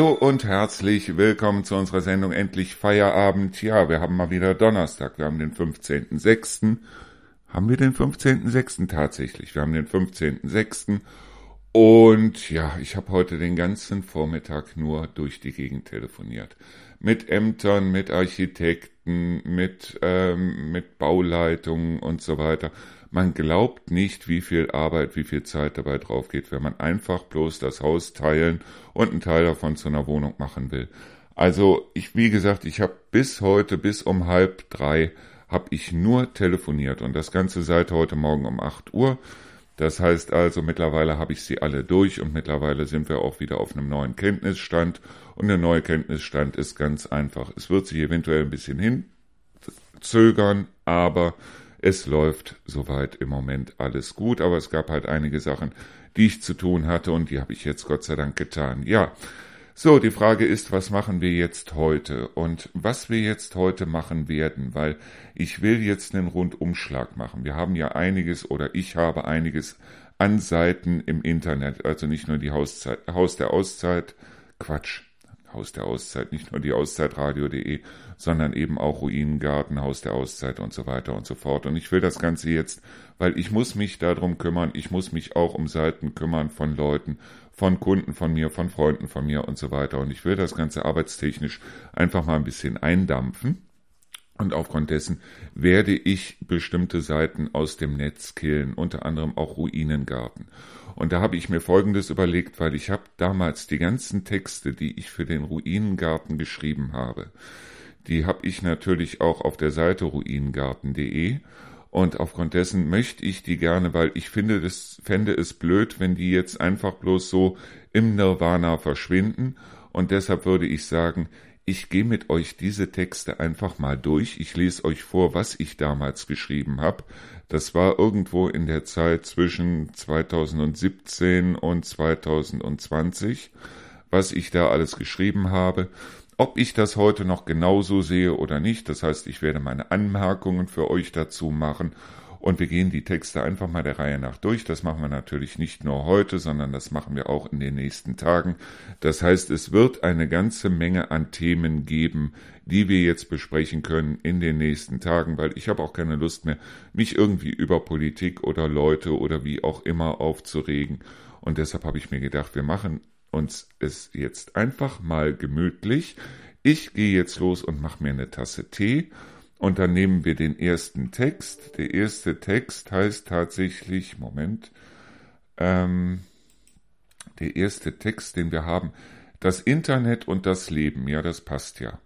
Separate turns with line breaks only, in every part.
Hallo und herzlich willkommen zu unserer Sendung Endlich Feierabend. Ja, wir haben mal wieder Donnerstag. Wir haben den 15.06. Haben wir den 15.06. tatsächlich? Wir haben den 15.06. Und ja, ich habe heute den ganzen Vormittag nur durch die Gegend telefoniert. Mit Ämtern, mit Architekten, mit, ähm, mit Bauleitungen und so weiter. Man glaubt nicht, wie viel Arbeit, wie viel Zeit dabei drauf geht, wenn man einfach bloß das Haus teilen und einen Teil davon zu einer Wohnung machen will. Also ich, wie gesagt, ich habe bis heute, bis um halb drei, habe ich nur telefoniert und das Ganze seit heute Morgen um acht Uhr. Das heißt also, mittlerweile habe ich sie alle durch und mittlerweile sind wir auch wieder auf einem neuen Kenntnisstand. Und der neue Kenntnisstand ist ganz einfach. Es wird sich eventuell ein bisschen hinzögern, aber es läuft soweit im Moment alles gut, aber es gab halt einige Sachen, die ich zu tun hatte und die habe ich jetzt Gott sei Dank getan. Ja, so, die Frage ist, was machen wir jetzt heute? Und was wir jetzt heute machen werden, weil ich will jetzt einen Rundumschlag machen. Wir haben ja einiges oder ich habe einiges an Seiten im Internet, also nicht nur die Hauszeit, Haus der Auszeit, Quatsch, Haus der Auszeit, nicht nur die Auszeitradio.de, sondern eben auch Ruinengarten, Haus der Auszeit und so weiter und so fort. Und ich will das Ganze jetzt, weil ich muss mich darum kümmern, ich muss mich auch um Seiten kümmern von Leuten, von Kunden von mir, von Freunden von mir und so weiter. Und ich will das Ganze arbeitstechnisch einfach mal ein bisschen eindampfen. Und aufgrund dessen werde ich bestimmte Seiten aus dem Netz killen, unter anderem auch Ruinengarten. Und da habe ich mir Folgendes überlegt, weil ich habe damals die ganzen Texte, die ich für den Ruinengarten geschrieben habe, die habe ich natürlich auch auf der Seite ruinengarten.de und aufgrund dessen möchte ich die gerne, weil ich finde, das fände es blöd, wenn die jetzt einfach bloß so im Nirvana verschwinden. Und deshalb würde ich sagen, ich gehe mit euch diese Texte einfach mal durch. Ich lese euch vor, was ich damals geschrieben habe. Das war irgendwo in der Zeit zwischen 2017 und 2020, was ich da alles geschrieben habe. Ob ich das heute noch genauso sehe oder nicht, das heißt, ich werde meine Anmerkungen für euch dazu machen und wir gehen die Texte einfach mal der Reihe nach durch. Das machen wir natürlich nicht nur heute, sondern das machen wir auch in den nächsten Tagen. Das heißt, es wird eine ganze Menge an Themen geben, die wir jetzt besprechen können in den nächsten Tagen, weil ich habe auch keine Lust mehr, mich irgendwie über Politik oder Leute oder wie auch immer aufzuregen. Und deshalb habe ich mir gedacht, wir machen uns es jetzt einfach mal gemütlich. Ich gehe jetzt los und mache mir eine Tasse Tee und dann nehmen wir den ersten Text. Der erste Text heißt tatsächlich, Moment, ähm, der erste Text, den wir haben, das Internet und das Leben. Ja, das passt ja.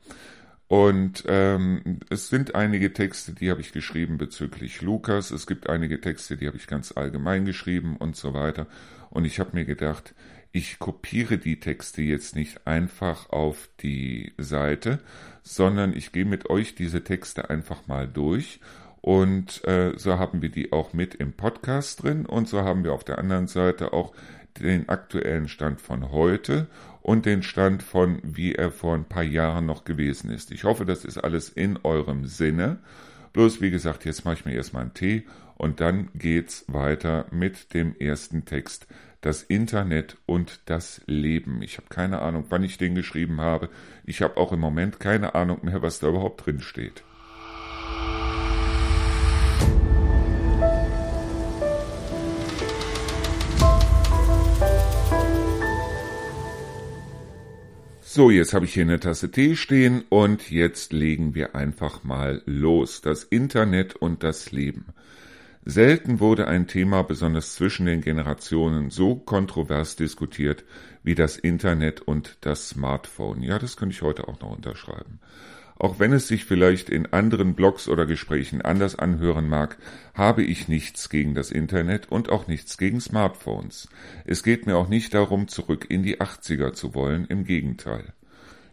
Und ähm, es sind einige Texte, die habe ich geschrieben bezüglich Lukas. Es gibt einige Texte, die habe ich ganz allgemein geschrieben und so weiter. Und ich habe mir gedacht, ich kopiere die Texte jetzt nicht einfach auf die Seite, sondern ich gehe mit euch diese Texte einfach mal durch und äh, so haben wir die auch mit im Podcast drin und so haben wir auf der anderen Seite auch den aktuellen Stand von heute und den Stand von, wie er vor ein paar Jahren noch gewesen ist. Ich hoffe, das ist alles in eurem Sinne. Bloß wie gesagt, jetzt mache ich mir erstmal einen Tee und dann geht's weiter mit dem ersten Text das Internet und das Leben. Ich habe keine Ahnung, wann ich den geschrieben habe. Ich habe auch im Moment keine Ahnung mehr, was da überhaupt drin steht. So, jetzt habe ich hier eine Tasse Tee stehen und jetzt legen wir einfach mal los. Das Internet und das Leben. Selten wurde ein Thema besonders zwischen den Generationen so kontrovers diskutiert wie das Internet und das Smartphone. Ja, das könnte ich heute auch noch unterschreiben. Auch wenn es sich vielleicht in anderen Blogs oder Gesprächen anders anhören mag, habe ich nichts gegen das Internet und auch nichts gegen Smartphones. Es geht mir auch nicht darum, zurück in die 80er zu wollen, im Gegenteil.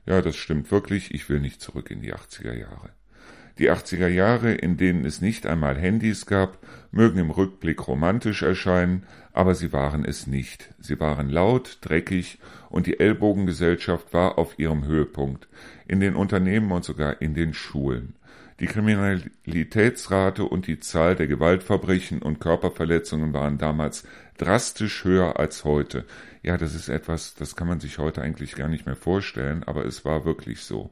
Ja, das stimmt wirklich, ich will nicht zurück in die 80er Jahre. Die 80er Jahre, in denen es nicht einmal Handys gab, mögen im Rückblick romantisch erscheinen, aber sie waren es nicht. Sie waren laut, dreckig und die Ellbogengesellschaft war auf ihrem Höhepunkt, in den Unternehmen und sogar in den Schulen. Die Kriminalitätsrate und die Zahl der Gewaltverbrechen und Körperverletzungen waren damals drastisch höher als heute. Ja, das ist etwas, das kann man sich heute eigentlich gar nicht mehr vorstellen, aber es war wirklich so.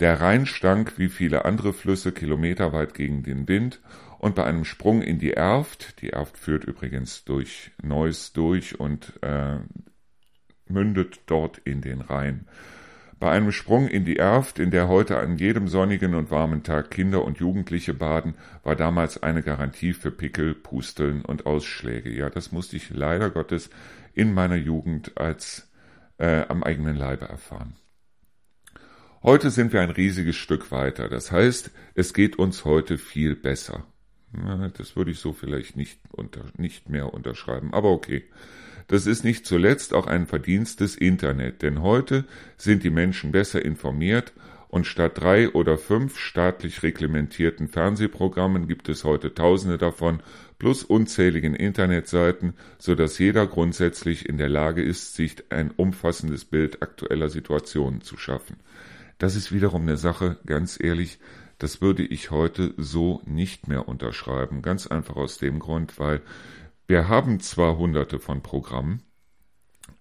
Der Rhein stank wie viele andere Flüsse kilometerweit gegen den Wind und bei einem Sprung in die Erft, die Erft führt übrigens durch Neuss durch und äh, mündet dort in den Rhein. Bei einem Sprung in die Erft, in der heute an jedem sonnigen und warmen Tag Kinder und Jugendliche baden, war damals eine Garantie für Pickel, Pusteln und Ausschläge. Ja, das musste ich leider Gottes in meiner Jugend als äh, am eigenen Leibe erfahren. Heute sind wir ein riesiges Stück weiter. Das heißt, es geht uns heute viel besser. Das würde ich so vielleicht nicht, unter, nicht mehr unterschreiben, aber okay. Das ist nicht zuletzt auch ein Verdienst des Internet, denn heute sind die Menschen besser informiert und statt drei oder fünf staatlich reglementierten Fernsehprogrammen gibt es heute tausende davon plus unzähligen Internetseiten, so dass jeder grundsätzlich in der Lage ist, sich ein umfassendes Bild aktueller Situationen zu schaffen. Das ist wiederum eine Sache, ganz ehrlich, das würde ich heute so nicht mehr unterschreiben. Ganz einfach aus dem Grund, weil wir haben zwar hunderte von Programmen,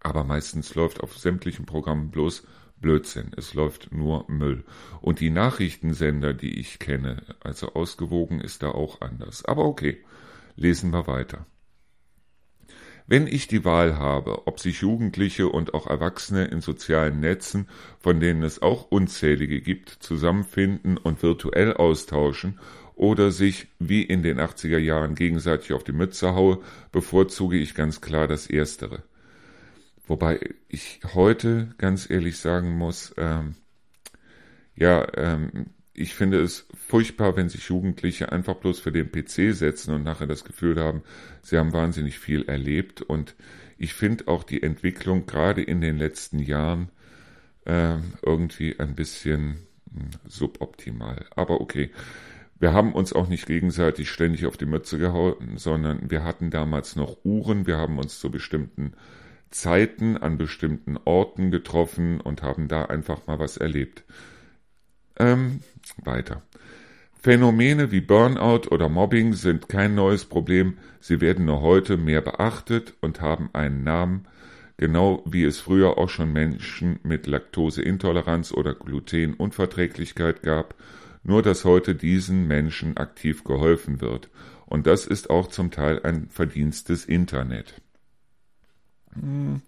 aber meistens läuft auf sämtlichen Programmen bloß Blödsinn. Es läuft nur Müll. Und die Nachrichtensender, die ich kenne, also ausgewogen ist da auch anders. Aber okay, lesen wir weiter. Wenn ich die Wahl habe, ob sich Jugendliche und auch Erwachsene in sozialen Netzen, von denen es auch unzählige gibt, zusammenfinden und virtuell austauschen oder sich wie in den 80er Jahren gegenseitig auf die Mütze haue, bevorzuge ich ganz klar das Erstere. Wobei ich heute ganz ehrlich sagen muss, ähm, ja, ähm, ich finde es furchtbar, wenn sich Jugendliche einfach bloß für den PC setzen und nachher das Gefühl haben, sie haben wahnsinnig viel erlebt. Und ich finde auch die Entwicklung gerade in den letzten Jahren äh, irgendwie ein bisschen hm, suboptimal. Aber okay. Wir haben uns auch nicht gegenseitig ständig auf die Mütze gehauen, sondern wir hatten damals noch Uhren, wir haben uns zu bestimmten Zeiten an bestimmten Orten getroffen und haben da einfach mal was erlebt. Ähm, weiter. Phänomene wie Burnout oder Mobbing sind kein neues Problem, sie werden nur heute mehr beachtet und haben einen Namen, genau wie es früher auch schon Menschen mit Laktoseintoleranz oder Glutenunverträglichkeit gab nur dass heute diesen Menschen aktiv geholfen wird. Und das ist auch zum Teil ein Verdienst des Internet. Hm,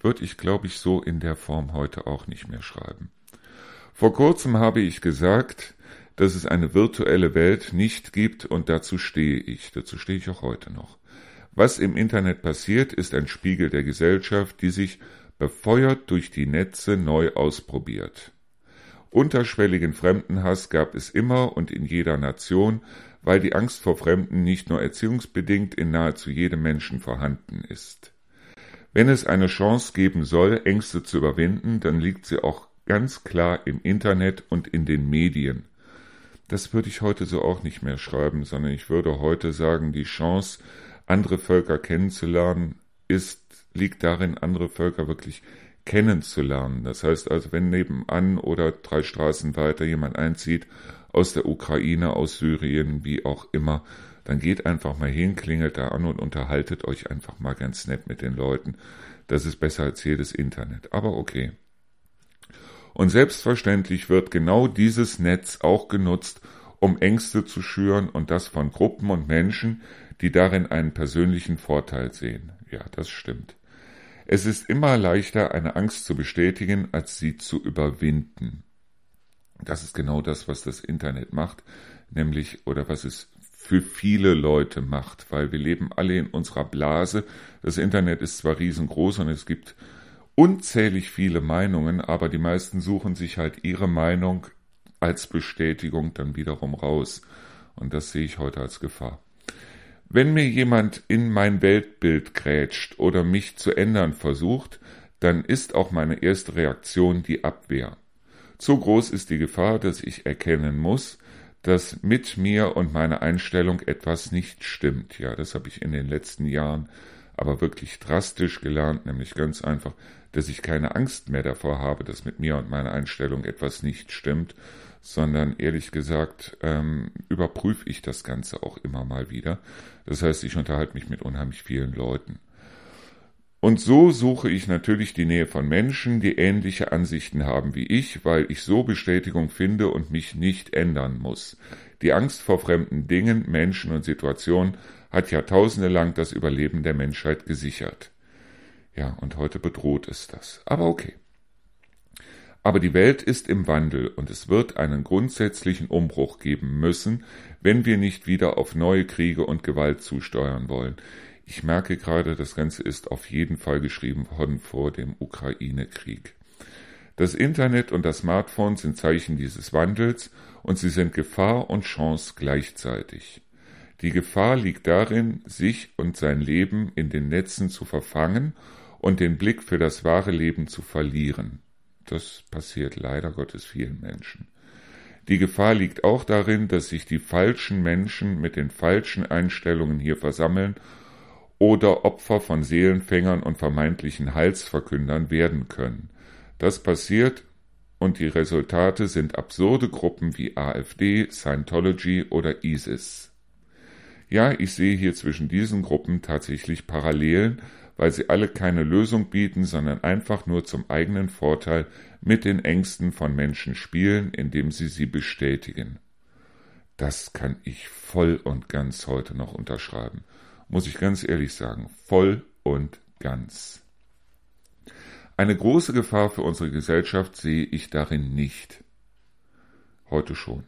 Würde ich, glaube ich, so in der Form heute auch nicht mehr schreiben. Vor kurzem habe ich gesagt, dass es eine virtuelle Welt nicht gibt und dazu stehe ich. Dazu stehe ich auch heute noch. Was im Internet passiert, ist ein Spiegel der Gesellschaft, die sich befeuert durch die Netze neu ausprobiert. Unterschwelligen Fremdenhass gab es immer und in jeder Nation, weil die Angst vor Fremden nicht nur erziehungsbedingt in nahezu jedem Menschen vorhanden ist. Wenn es eine Chance geben soll, Ängste zu überwinden, dann liegt sie auch ganz klar im Internet und in den Medien. Das würde ich heute so auch nicht mehr schreiben, sondern ich würde heute sagen, die Chance, andere Völker kennenzulernen, ist, liegt darin, andere Völker wirklich kennenzulernen. Das heißt also, wenn nebenan oder drei Straßen weiter jemand einzieht, aus der Ukraine, aus Syrien, wie auch immer, dann geht einfach mal hin, klingelt da an und unterhaltet euch einfach mal ganz nett mit den Leuten. Das ist besser als jedes Internet. Aber okay. Und selbstverständlich wird genau dieses Netz auch genutzt, um Ängste zu schüren und das von Gruppen und Menschen, die darin einen persönlichen Vorteil sehen. Ja, das stimmt. Es ist immer leichter, eine Angst zu bestätigen, als sie zu überwinden. Das ist genau das, was das Internet macht, nämlich oder was es für viele Leute macht, weil wir leben alle in unserer Blase. Das Internet ist zwar riesengroß und es gibt unzählig viele Meinungen, aber die meisten suchen sich halt ihre Meinung als Bestätigung dann wiederum raus. Und das sehe ich heute als Gefahr. Wenn mir jemand in mein Weltbild grätscht oder mich zu ändern versucht, dann ist auch meine erste Reaktion die Abwehr. Zu groß ist die Gefahr, dass ich erkennen muss, dass mit mir und meiner Einstellung etwas nicht stimmt. Ja, das habe ich in den letzten Jahren aber wirklich drastisch gelernt, nämlich ganz einfach, dass ich keine Angst mehr davor habe, dass mit mir und meiner Einstellung etwas nicht stimmt, sondern ehrlich gesagt ähm, überprüfe ich das Ganze auch immer mal wieder. Das heißt, ich unterhalte mich mit unheimlich vielen Leuten. Und so suche ich natürlich die Nähe von Menschen, die ähnliche Ansichten haben wie ich, weil ich so Bestätigung finde und mich nicht ändern muss. Die Angst vor fremden Dingen, Menschen und Situationen hat jahrtausende lang das Überleben der Menschheit gesichert. Ja, und heute bedroht es das. Aber okay. Aber die Welt ist im Wandel und es wird einen grundsätzlichen Umbruch geben müssen, wenn wir nicht wieder auf neue Kriege und Gewalt zusteuern wollen. Ich merke gerade, das Ganze ist auf jeden Fall geschrieben worden vor dem Ukraine-Krieg. Das Internet und das Smartphone sind Zeichen dieses Wandels und sie sind Gefahr und Chance gleichzeitig. Die Gefahr liegt darin, sich und sein Leben in den Netzen zu verfangen und den Blick für das wahre Leben zu verlieren. Das passiert leider Gottes vielen Menschen. Die Gefahr liegt auch darin, dass sich die falschen Menschen mit den falschen Einstellungen hier versammeln oder Opfer von Seelenfängern und vermeintlichen Heilsverkündern werden können. Das passiert und die Resultate sind absurde Gruppen wie AfD, Scientology oder ISIS. Ja, ich sehe hier zwischen diesen Gruppen tatsächlich Parallelen, weil sie alle keine Lösung bieten, sondern einfach nur zum eigenen Vorteil mit den Ängsten von Menschen spielen, indem sie sie bestätigen. Das kann ich voll und ganz heute noch unterschreiben muss ich ganz ehrlich sagen, voll und ganz. Eine große Gefahr für unsere Gesellschaft sehe ich darin nicht. Heute schon.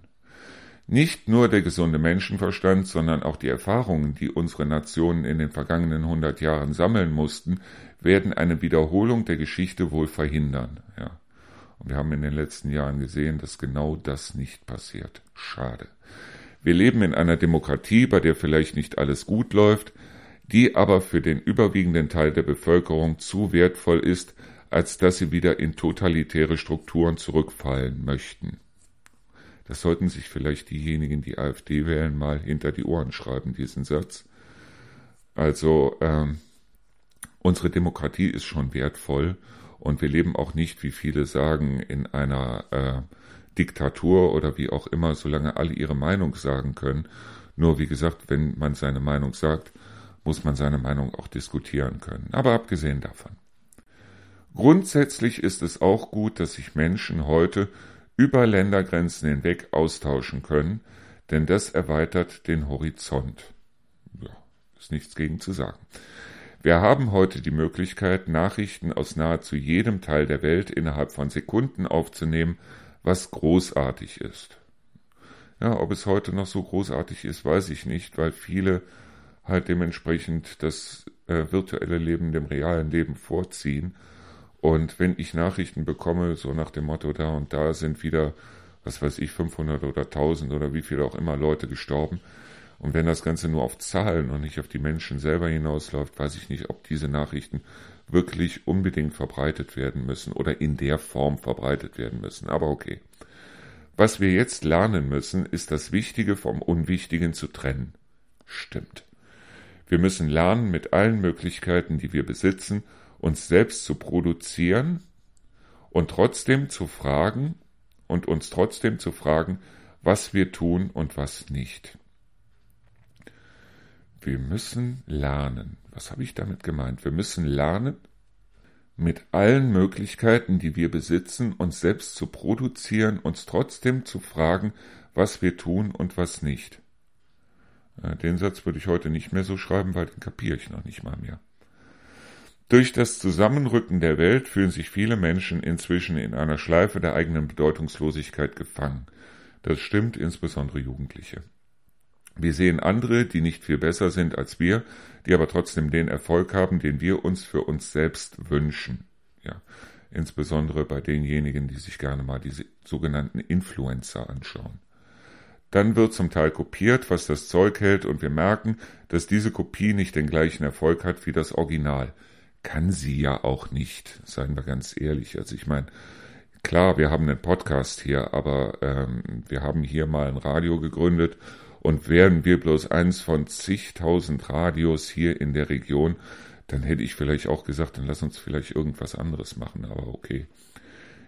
Nicht nur der gesunde Menschenverstand, sondern auch die Erfahrungen, die unsere Nationen in den vergangenen hundert Jahren sammeln mussten, werden eine Wiederholung der Geschichte wohl verhindern. Ja. Und wir haben in den letzten Jahren gesehen, dass genau das nicht passiert. Schade. Wir leben in einer Demokratie, bei der vielleicht nicht alles gut läuft, die aber für den überwiegenden Teil der Bevölkerung zu wertvoll ist, als dass sie wieder in totalitäre Strukturen zurückfallen möchten. Das sollten sich vielleicht diejenigen, die AfD wählen, mal hinter die Ohren schreiben, diesen Satz. Also ähm, unsere Demokratie ist schon wertvoll und wir leben auch nicht, wie viele sagen, in einer äh, Diktatur oder wie auch immer, solange alle ihre Meinung sagen können. Nur wie gesagt, wenn man seine Meinung sagt, muss man seine Meinung auch diskutieren können. Aber abgesehen davon. Grundsätzlich ist es auch gut, dass sich Menschen heute über Ländergrenzen hinweg austauschen können, denn das erweitert den Horizont. Ja, ist nichts gegen zu sagen. Wir haben heute die Möglichkeit, Nachrichten aus nahezu jedem Teil der Welt innerhalb von Sekunden aufzunehmen, was großartig ist. Ja, ob es heute noch so großartig ist, weiß ich nicht, weil viele halt dementsprechend das äh, virtuelle Leben dem realen Leben vorziehen. Und wenn ich Nachrichten bekomme, so nach dem Motto, da und da sind wieder, was weiß ich, 500 oder 1000 oder wie viele auch immer Leute gestorben. Und wenn das Ganze nur auf Zahlen und nicht auf die Menschen selber hinausläuft, weiß ich nicht, ob diese Nachrichten wirklich unbedingt verbreitet werden müssen oder in der Form verbreitet werden müssen. Aber okay. Was wir jetzt lernen müssen, ist das Wichtige vom Unwichtigen zu trennen. Stimmt. Wir müssen lernen, mit allen Möglichkeiten, die wir besitzen, uns selbst zu produzieren und trotzdem zu fragen und uns trotzdem zu fragen, was wir tun und was nicht. Wir müssen lernen. Was habe ich damit gemeint? Wir müssen lernen, mit allen Möglichkeiten, die wir besitzen, uns selbst zu produzieren, uns trotzdem zu fragen, was wir tun und was nicht. Äh, den Satz würde ich heute nicht mehr so schreiben, weil den kapiere ich noch nicht mal mehr. Durch das Zusammenrücken der Welt fühlen sich viele Menschen inzwischen in einer Schleife der eigenen Bedeutungslosigkeit gefangen. Das stimmt insbesondere Jugendliche. Wir sehen andere, die nicht viel besser sind als wir, die aber trotzdem den Erfolg haben, den wir uns für uns selbst wünschen. Ja, insbesondere bei denjenigen, die sich gerne mal diese sogenannten Influencer anschauen. Dann wird zum Teil kopiert, was das Zeug hält, und wir merken, dass diese Kopie nicht den gleichen Erfolg hat wie das Original. Kann sie ja auch nicht, seien wir ganz ehrlich. Also ich meine, klar, wir haben einen Podcast hier, aber ähm, wir haben hier mal ein Radio gegründet und wären wir bloß eins von zigtausend Radios hier in der Region, dann hätte ich vielleicht auch gesagt, dann lass uns vielleicht irgendwas anderes machen, aber okay.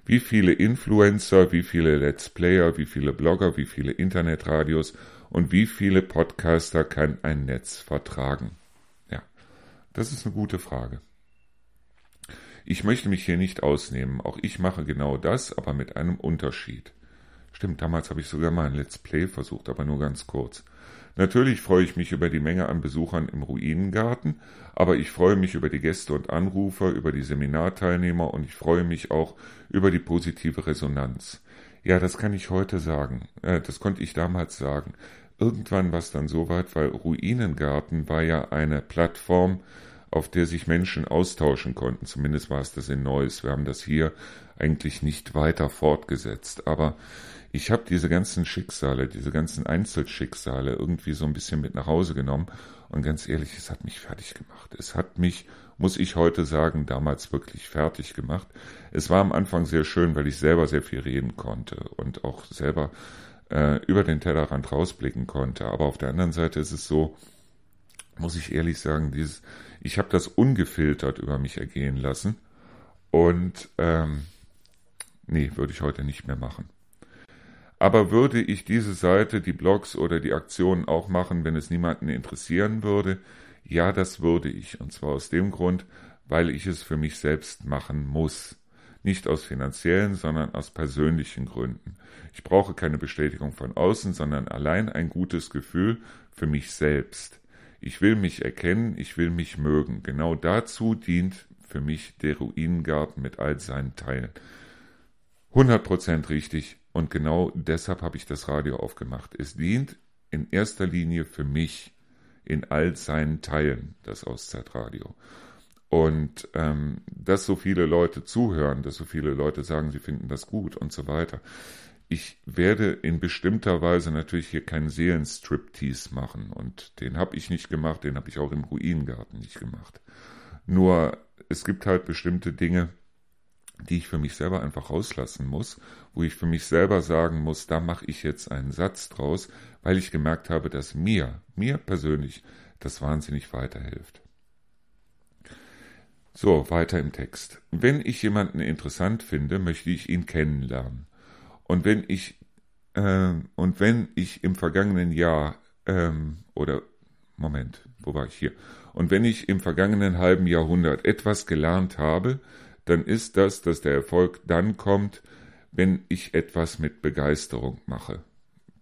Wie viele Influencer, wie viele Let's Player, wie viele Blogger, wie viele Internetradios und wie viele Podcaster kann ein Netz vertragen? Ja, das ist eine gute Frage. Ich möchte mich hier nicht ausnehmen. Auch ich mache genau das, aber mit einem Unterschied. Stimmt, damals habe ich sogar mal ein Let's Play versucht, aber nur ganz kurz. Natürlich freue ich mich über die Menge an Besuchern im Ruinengarten, aber ich freue mich über die Gäste und Anrufer, über die Seminarteilnehmer und ich freue mich auch über die positive Resonanz. Ja, das kann ich heute sagen. Äh, das konnte ich damals sagen. Irgendwann war es dann soweit, weil Ruinengarten war ja eine Plattform, auf der sich Menschen austauschen konnten. Zumindest war es das in Neuss. Wir haben das hier eigentlich nicht weiter fortgesetzt. Aber ich habe diese ganzen Schicksale, diese ganzen Einzelschicksale irgendwie so ein bisschen mit nach Hause genommen. Und ganz ehrlich, es hat mich fertig gemacht. Es hat mich, muss ich heute sagen, damals wirklich fertig gemacht. Es war am Anfang sehr schön, weil ich selber sehr viel reden konnte und auch selber äh, über den Tellerrand rausblicken konnte. Aber auf der anderen Seite ist es so, muss ich ehrlich sagen, dieses, ich habe das ungefiltert über mich ergehen lassen. Und ähm, nee, würde ich heute nicht mehr machen. Aber würde ich diese Seite, die Blogs oder die Aktionen auch machen, wenn es niemanden interessieren würde? Ja, das würde ich. Und zwar aus dem Grund, weil ich es für mich selbst machen muss. Nicht aus finanziellen, sondern aus persönlichen Gründen. Ich brauche keine Bestätigung von außen, sondern allein ein gutes Gefühl für mich selbst. Ich will mich erkennen, ich will mich mögen. Genau dazu dient für mich der Ruinengarten mit all seinen Teilen. 100% richtig und genau deshalb habe ich das Radio aufgemacht. Es dient in erster Linie für mich in all seinen Teilen, das Auszeitradio. Und ähm, dass so viele Leute zuhören, dass so viele Leute sagen, sie finden das gut und so weiter. Ich werde in bestimmter Weise natürlich hier keinen Seelenstriptease machen und den habe ich nicht gemacht, den habe ich auch im Ruinengarten nicht gemacht. Nur es gibt halt bestimmte Dinge, die ich für mich selber einfach rauslassen muss, wo ich für mich selber sagen muss, da mache ich jetzt einen Satz draus, weil ich gemerkt habe, dass mir, mir persönlich, das wahnsinnig weiterhilft. So, weiter im Text. Wenn ich jemanden interessant finde, möchte ich ihn kennenlernen. Und wenn ich äh, und wenn ich im vergangenen Jahr ähm, oder Moment, wo war ich hier? Und wenn ich im vergangenen halben Jahrhundert etwas gelernt habe, dann ist das, dass der Erfolg dann kommt, wenn ich etwas mit Begeisterung mache.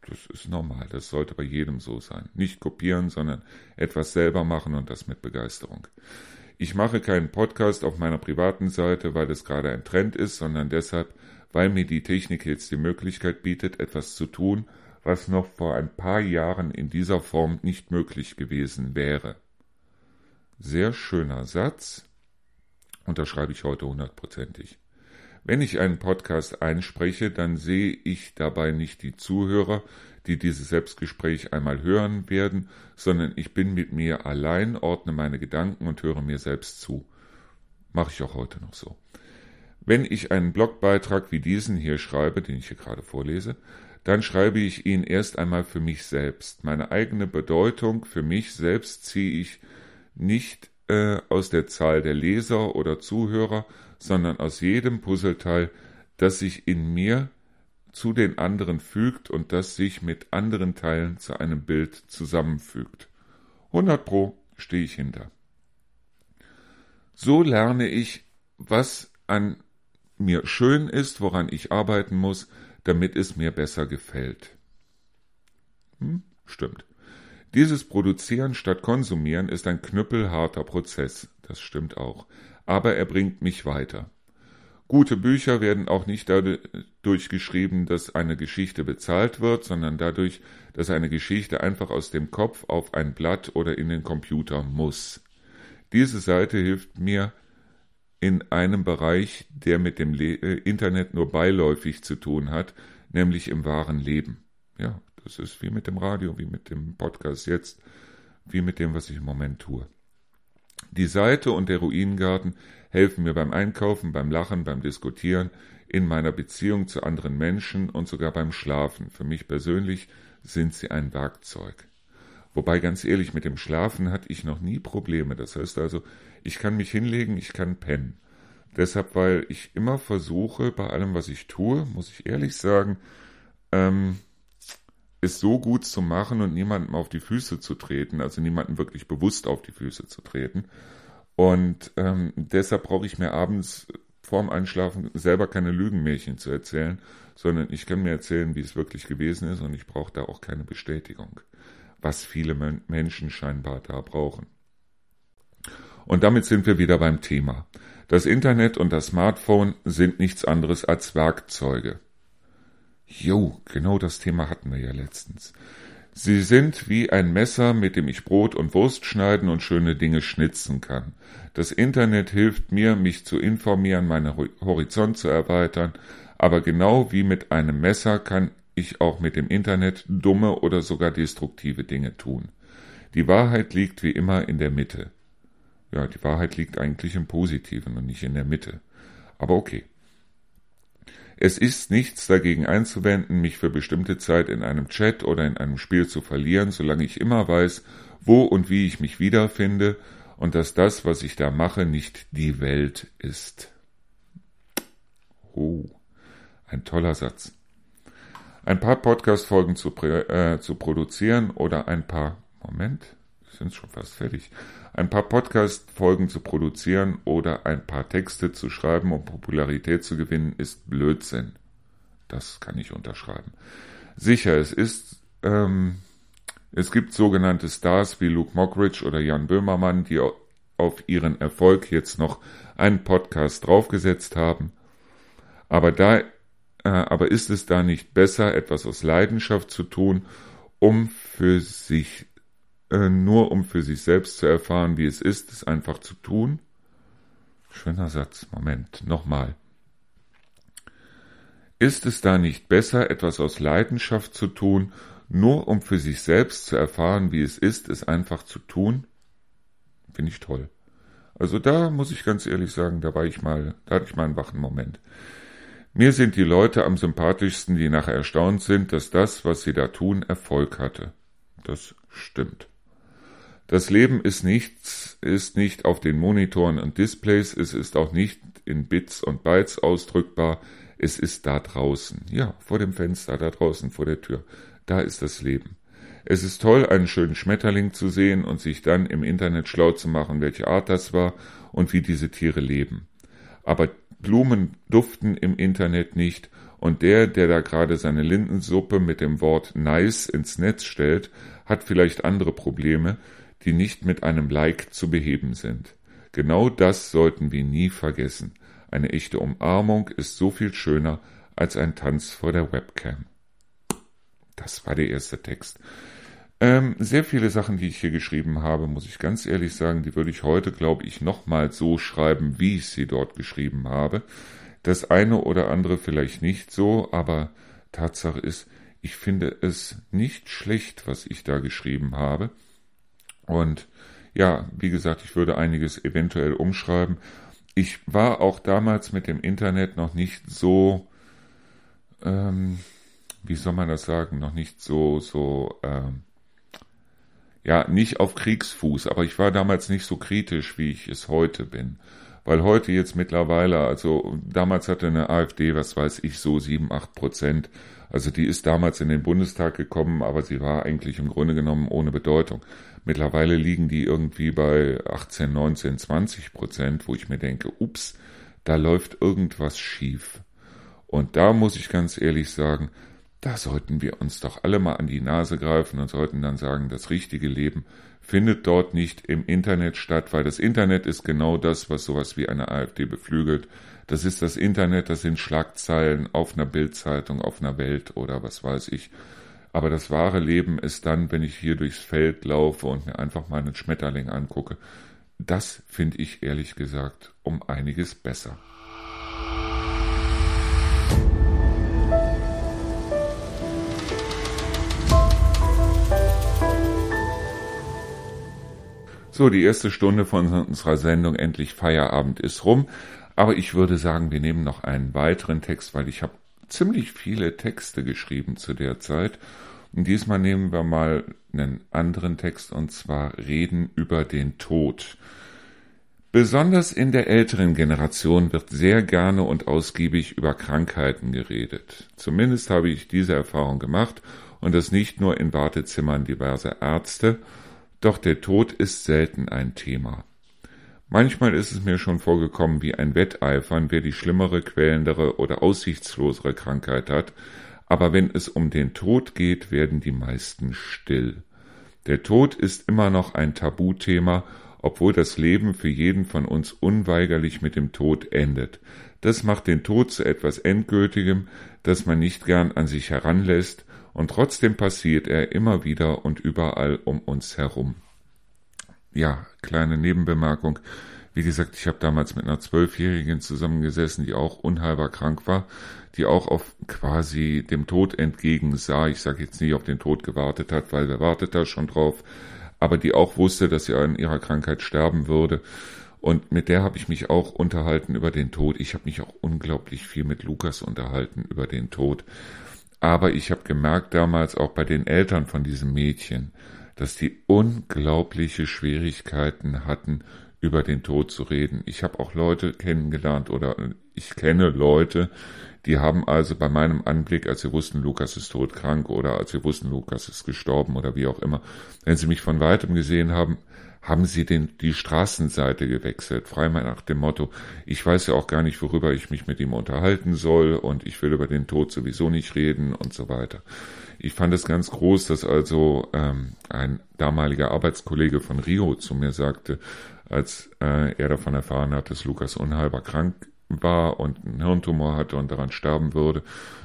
Das ist normal, das sollte bei jedem so sein. Nicht kopieren, sondern etwas selber machen und das mit Begeisterung. Ich mache keinen Podcast auf meiner privaten Seite, weil es gerade ein Trend ist, sondern deshalb, weil mir die Technik jetzt die Möglichkeit bietet, etwas zu tun, was noch vor ein paar Jahren in dieser Form nicht möglich gewesen wäre. Sehr schöner Satz, unterschreibe ich heute hundertprozentig. Wenn ich einen Podcast einspreche, dann sehe ich dabei nicht die Zuhörer, die dieses Selbstgespräch einmal hören werden, sondern ich bin mit mir allein, ordne meine Gedanken und höre mir selbst zu. Mache ich auch heute noch so. Wenn ich einen Blogbeitrag wie diesen hier schreibe, den ich hier gerade vorlese, dann schreibe ich ihn erst einmal für mich selbst. Meine eigene Bedeutung für mich selbst ziehe ich nicht äh, aus der Zahl der Leser oder Zuhörer, sondern aus jedem Puzzleteil, das sich in mir zu den anderen fügt und das sich mit anderen Teilen zu einem Bild zusammenfügt. 100 Pro stehe ich hinter. So lerne ich, was an mir schön ist, woran ich arbeiten muss, damit es mir besser gefällt. Hm? Stimmt. Dieses Produzieren statt Konsumieren ist ein knüppelharter Prozess, das stimmt auch, aber er bringt mich weiter. Gute Bücher werden auch nicht dadurch geschrieben, dass eine Geschichte bezahlt wird, sondern dadurch, dass eine Geschichte einfach aus dem Kopf auf ein Blatt oder in den Computer muss. Diese Seite hilft mir in einem Bereich, der mit dem Le äh, Internet nur beiläufig zu tun hat, nämlich im wahren Leben. Ja, das ist wie mit dem Radio, wie mit dem Podcast jetzt, wie mit dem, was ich im Moment tue. Die Seite und der Ruinengarten helfen mir beim Einkaufen, beim Lachen, beim Diskutieren, in meiner Beziehung zu anderen Menschen und sogar beim Schlafen. Für mich persönlich sind sie ein Werkzeug. Wobei ganz ehrlich, mit dem Schlafen hatte ich noch nie Probleme. Das heißt also, ich kann mich hinlegen, ich kann pennen. Deshalb, weil ich immer versuche, bei allem, was ich tue, muss ich ehrlich sagen, ähm, es so gut zu machen und niemandem auf die Füße zu treten, also niemandem wirklich bewusst auf die Füße zu treten. Und ähm, deshalb brauche ich mir abends vorm Einschlafen selber keine Lügenmärchen zu erzählen, sondern ich kann mir erzählen, wie es wirklich gewesen ist und ich brauche da auch keine Bestätigung, was viele Menschen scheinbar da brauchen. Und damit sind wir wieder beim Thema. Das Internet und das Smartphone sind nichts anderes als Werkzeuge. Jo, genau das Thema hatten wir ja letztens. Sie sind wie ein Messer, mit dem ich Brot und Wurst schneiden und schöne Dinge schnitzen kann. Das Internet hilft mir, mich zu informieren, meinen Horizont zu erweitern, aber genau wie mit einem Messer kann ich auch mit dem Internet dumme oder sogar destruktive Dinge tun. Die Wahrheit liegt wie immer in der Mitte. Ja, die Wahrheit liegt eigentlich im Positiven und nicht in der Mitte. Aber okay. Es ist nichts dagegen einzuwenden, mich für bestimmte Zeit in einem Chat oder in einem Spiel zu verlieren, solange ich immer weiß, wo und wie ich mich wiederfinde und dass das, was ich da mache, nicht die Welt ist. Oh, ein toller Satz. Ein paar Podcast-Folgen zu, äh, zu produzieren oder ein paar, Moment, sind schon fast fertig, ein paar Podcast-Folgen zu produzieren oder ein paar Texte zu schreiben, um Popularität zu gewinnen, ist Blödsinn. Das kann ich unterschreiben. Sicher, es ist, ähm, es gibt sogenannte Stars wie Luke Mockridge oder Jan Böhmermann, die auf ihren Erfolg jetzt noch einen Podcast draufgesetzt haben. Aber da, aber ist es da nicht besser, etwas aus Leidenschaft zu tun, um für sich äh, nur um für sich selbst zu erfahren, wie es ist, es einfach zu tun. Schöner Satz. Moment, nochmal. Ist es da nicht besser, etwas aus Leidenschaft zu tun, nur um für sich selbst zu erfahren, wie es ist, es einfach zu tun? Finde ich toll. Also da muss ich ganz ehrlich sagen, da war ich mal, da hatte ich mal einen wachen Moment. Mir sind die Leute am sympathischsten, die nachher erstaunt sind, dass das, was sie da tun, Erfolg hatte. Das stimmt. Das Leben ist nichts, ist nicht auf den Monitoren und Displays, es ist auch nicht in Bits und Bytes ausdrückbar, es ist da draußen, ja, vor dem Fenster, da draußen vor der Tür. Da ist das Leben. Es ist toll, einen schönen Schmetterling zu sehen und sich dann im Internet schlau zu machen, welche Art das war und wie diese Tiere leben. Aber Blumen duften im Internet nicht und der, der da gerade seine Lindensuppe mit dem Wort nice ins Netz stellt, hat vielleicht andere Probleme, die nicht mit einem Like zu beheben sind. Genau das sollten wir nie vergessen. Eine echte Umarmung ist so viel schöner als ein Tanz vor der Webcam. Das war der erste Text. Ähm, sehr viele Sachen, die ich hier geschrieben habe, muss ich ganz ehrlich sagen, die würde ich heute, glaube ich, nochmal so schreiben, wie ich sie dort geschrieben habe. Das eine oder andere vielleicht nicht so, aber Tatsache ist, ich finde es nicht schlecht, was ich da geschrieben habe. Und ja, wie gesagt, ich würde einiges eventuell umschreiben. Ich war auch damals mit dem Internet noch nicht so, ähm, wie soll man das sagen, noch nicht so, so, ähm, ja, nicht auf Kriegsfuß, aber ich war damals nicht so kritisch, wie ich es heute bin. Weil heute jetzt mittlerweile, also damals hatte eine AfD, was weiß ich, so sieben, acht Prozent. Also die ist damals in den Bundestag gekommen, aber sie war eigentlich im Grunde genommen ohne Bedeutung. Mittlerweile liegen die irgendwie bei 18, 19, 20 Prozent, wo ich mir denke, ups, da läuft irgendwas schief. Und da muss ich ganz ehrlich sagen, da sollten wir uns doch alle mal an die Nase greifen und sollten dann sagen, das richtige Leben findet dort nicht im Internet statt, weil das Internet ist genau das, was sowas wie eine AfD beflügelt. Das ist das Internet, das sind Schlagzeilen auf einer Bildzeitung, auf einer Welt oder was weiß ich. Aber das wahre Leben ist dann, wenn ich hier durchs Feld laufe und mir einfach mal einen Schmetterling angucke. Das finde ich ehrlich gesagt um einiges besser. So, die erste Stunde von unserer Sendung Endlich Feierabend ist rum. Aber ich würde sagen, wir nehmen noch einen weiteren Text, weil ich habe ziemlich viele Texte geschrieben zu der Zeit und diesmal nehmen wir mal einen anderen Text und zwar Reden über den Tod. Besonders in der älteren Generation wird sehr gerne und ausgiebig über Krankheiten geredet. Zumindest habe ich diese Erfahrung gemacht und das nicht nur in Wartezimmern diverser Ärzte, doch der Tod ist selten ein Thema. Manchmal ist es mir schon vorgekommen wie ein Wetteifern, wer die schlimmere, quälendere oder aussichtslosere Krankheit hat, aber wenn es um den Tod geht, werden die meisten still. Der Tod ist immer noch ein Tabuthema, obwohl das Leben für jeden von uns unweigerlich mit dem Tod endet. Das macht den Tod zu etwas Endgültigem, das man nicht gern an sich heranlässt, und trotzdem passiert er immer wieder und überall um uns herum. Ja, kleine Nebenbemerkung. Wie gesagt, ich habe damals mit einer Zwölfjährigen zusammengesessen, die auch unheilbar krank war, die auch auf quasi dem Tod entgegensah. Ich sage jetzt nicht auf den Tod gewartet hat, weil wer wartet da schon drauf, aber die auch wusste, dass sie an ihrer Krankheit sterben würde. Und mit der habe ich mich auch unterhalten über den Tod. Ich habe mich auch unglaublich viel mit Lukas unterhalten über den Tod. Aber ich habe gemerkt damals auch bei den Eltern von diesem Mädchen, dass die unglaubliche Schwierigkeiten hatten, über den Tod zu reden. Ich habe auch Leute kennengelernt oder ich kenne Leute, die haben also bei meinem Anblick, als sie wussten, Lukas ist todkrank oder als sie wussten, Lukas ist gestorben oder wie auch immer, wenn sie mich von weitem gesehen haben, haben sie den, die Straßenseite gewechselt, frei mal nach dem Motto, ich weiß ja auch gar nicht, worüber ich mich mit ihm unterhalten soll und ich will über den Tod sowieso nicht reden und so weiter. Ich fand es ganz groß, dass also ähm, ein damaliger Arbeitskollege von Rio zu mir sagte, als äh, er davon erfahren hat, dass Lukas unheilbar krank war und einen Hirntumor hatte und daran sterben würde.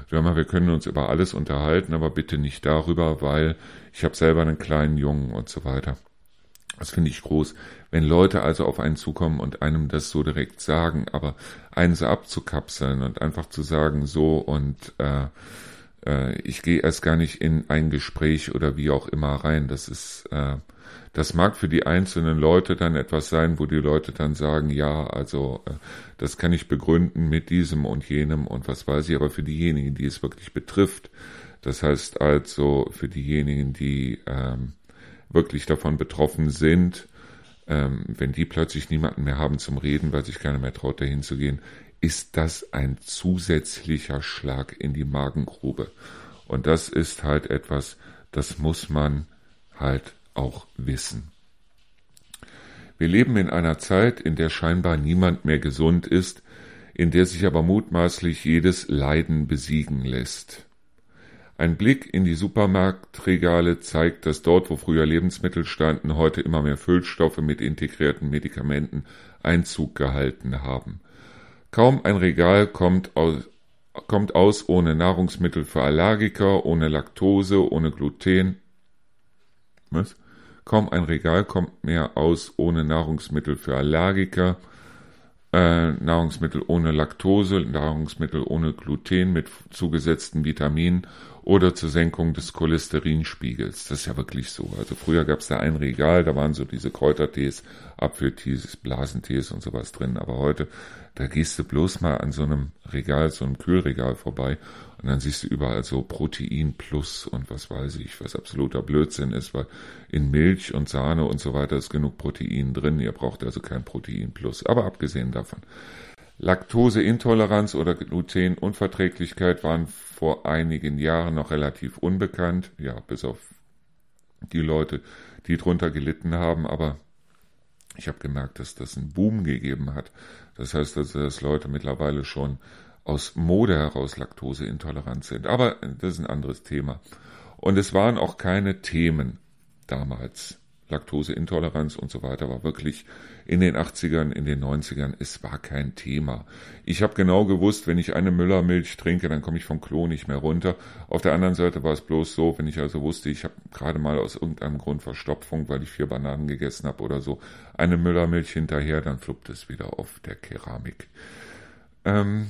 Sag mal, wir können uns über alles unterhalten, aber bitte nicht darüber, weil ich habe selber einen kleinen Jungen und so weiter. Das finde ich groß. Wenn Leute also auf einen zukommen und einem das so direkt sagen, aber einen so abzukapseln und einfach zu sagen, so und äh, äh, ich gehe erst gar nicht in ein Gespräch oder wie auch immer rein. Das ist, äh, das mag für die einzelnen Leute dann etwas sein, wo die Leute dann sagen, ja, also äh, das kann ich begründen mit diesem und jenem und was weiß ich, aber für diejenigen, die es wirklich betrifft, das heißt also für diejenigen, die ähm, wirklich davon betroffen sind, ähm, wenn die plötzlich niemanden mehr haben zum Reden, weil sich keiner mehr traut, dahin zu gehen, ist das ein zusätzlicher Schlag in die Magengrube. Und das ist halt etwas, das muss man halt auch wissen. Wir leben in einer Zeit, in der scheinbar niemand mehr gesund ist, in der sich aber mutmaßlich jedes Leiden besiegen lässt. Ein Blick in die Supermarktregale zeigt, dass dort, wo früher Lebensmittel standen, heute immer mehr Füllstoffe mit integrierten Medikamenten Einzug gehalten haben. Kaum ein Regal kommt aus, kommt aus ohne Nahrungsmittel für Allergiker, ohne Laktose, ohne Gluten. Was? Kaum ein Regal kommt mehr aus ohne Nahrungsmittel für Allergiker, äh, Nahrungsmittel ohne Laktose, Nahrungsmittel ohne Gluten mit zugesetzten Vitaminen oder zur Senkung des Cholesterinspiegels. Das ist ja wirklich so. Also früher gab es da ein Regal, da waren so diese Kräutertees, Apfeltees, Blasentees und sowas drin. Aber heute, da gehst du bloß mal an so einem Regal, so einem Kühlregal vorbei und dann siehst du überall so Protein plus und was weiß ich, was absoluter Blödsinn ist, weil in Milch und Sahne und so weiter ist genug Protein drin. Ihr braucht also kein Protein plus. Aber abgesehen davon. Laktoseintoleranz oder Glutenunverträglichkeit waren vor einigen Jahren noch relativ unbekannt, ja, bis auf die Leute, die drunter gelitten haben, aber ich habe gemerkt, dass das einen Boom gegeben hat. Das heißt, also, dass Leute mittlerweile schon aus Mode heraus laktoseintolerant sind. Aber das ist ein anderes Thema. Und es waren auch keine Themen damals. Laktoseintoleranz und so weiter war wirklich in den 80ern, in den 90ern, es war kein Thema. Ich habe genau gewusst, wenn ich eine Müllermilch trinke, dann komme ich vom Klo nicht mehr runter. Auf der anderen Seite war es bloß so, wenn ich also wusste, ich habe gerade mal aus irgendeinem Grund Verstopfung, weil ich vier Bananen gegessen habe oder so, eine Müllermilch hinterher, dann fluppt es wieder auf der Keramik. Ähm,